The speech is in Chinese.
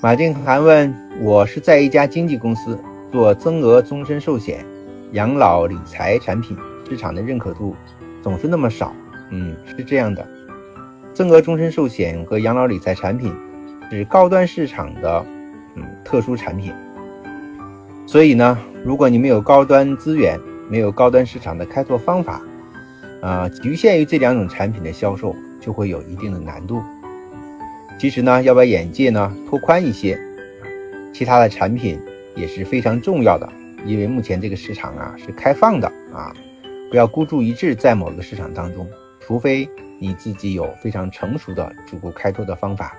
马静涵问：“我是在一家经纪公司做增额终身寿险、养老理财产品，市场的认可度总是那么少。”嗯，是这样的，增额终身寿险和养老理财产品是高端市场的嗯特殊产品，所以呢，如果你没有高端资源，没有高端市场的开拓方法，啊，局限于这两种产品的销售，就会有一定的难度。其实呢，要把眼界呢拓宽一些，其他的产品也是非常重要的。因为目前这个市场啊是开放的啊，不要孤注一掷在某个市场当中，除非你自己有非常成熟的逐步开拓的方法。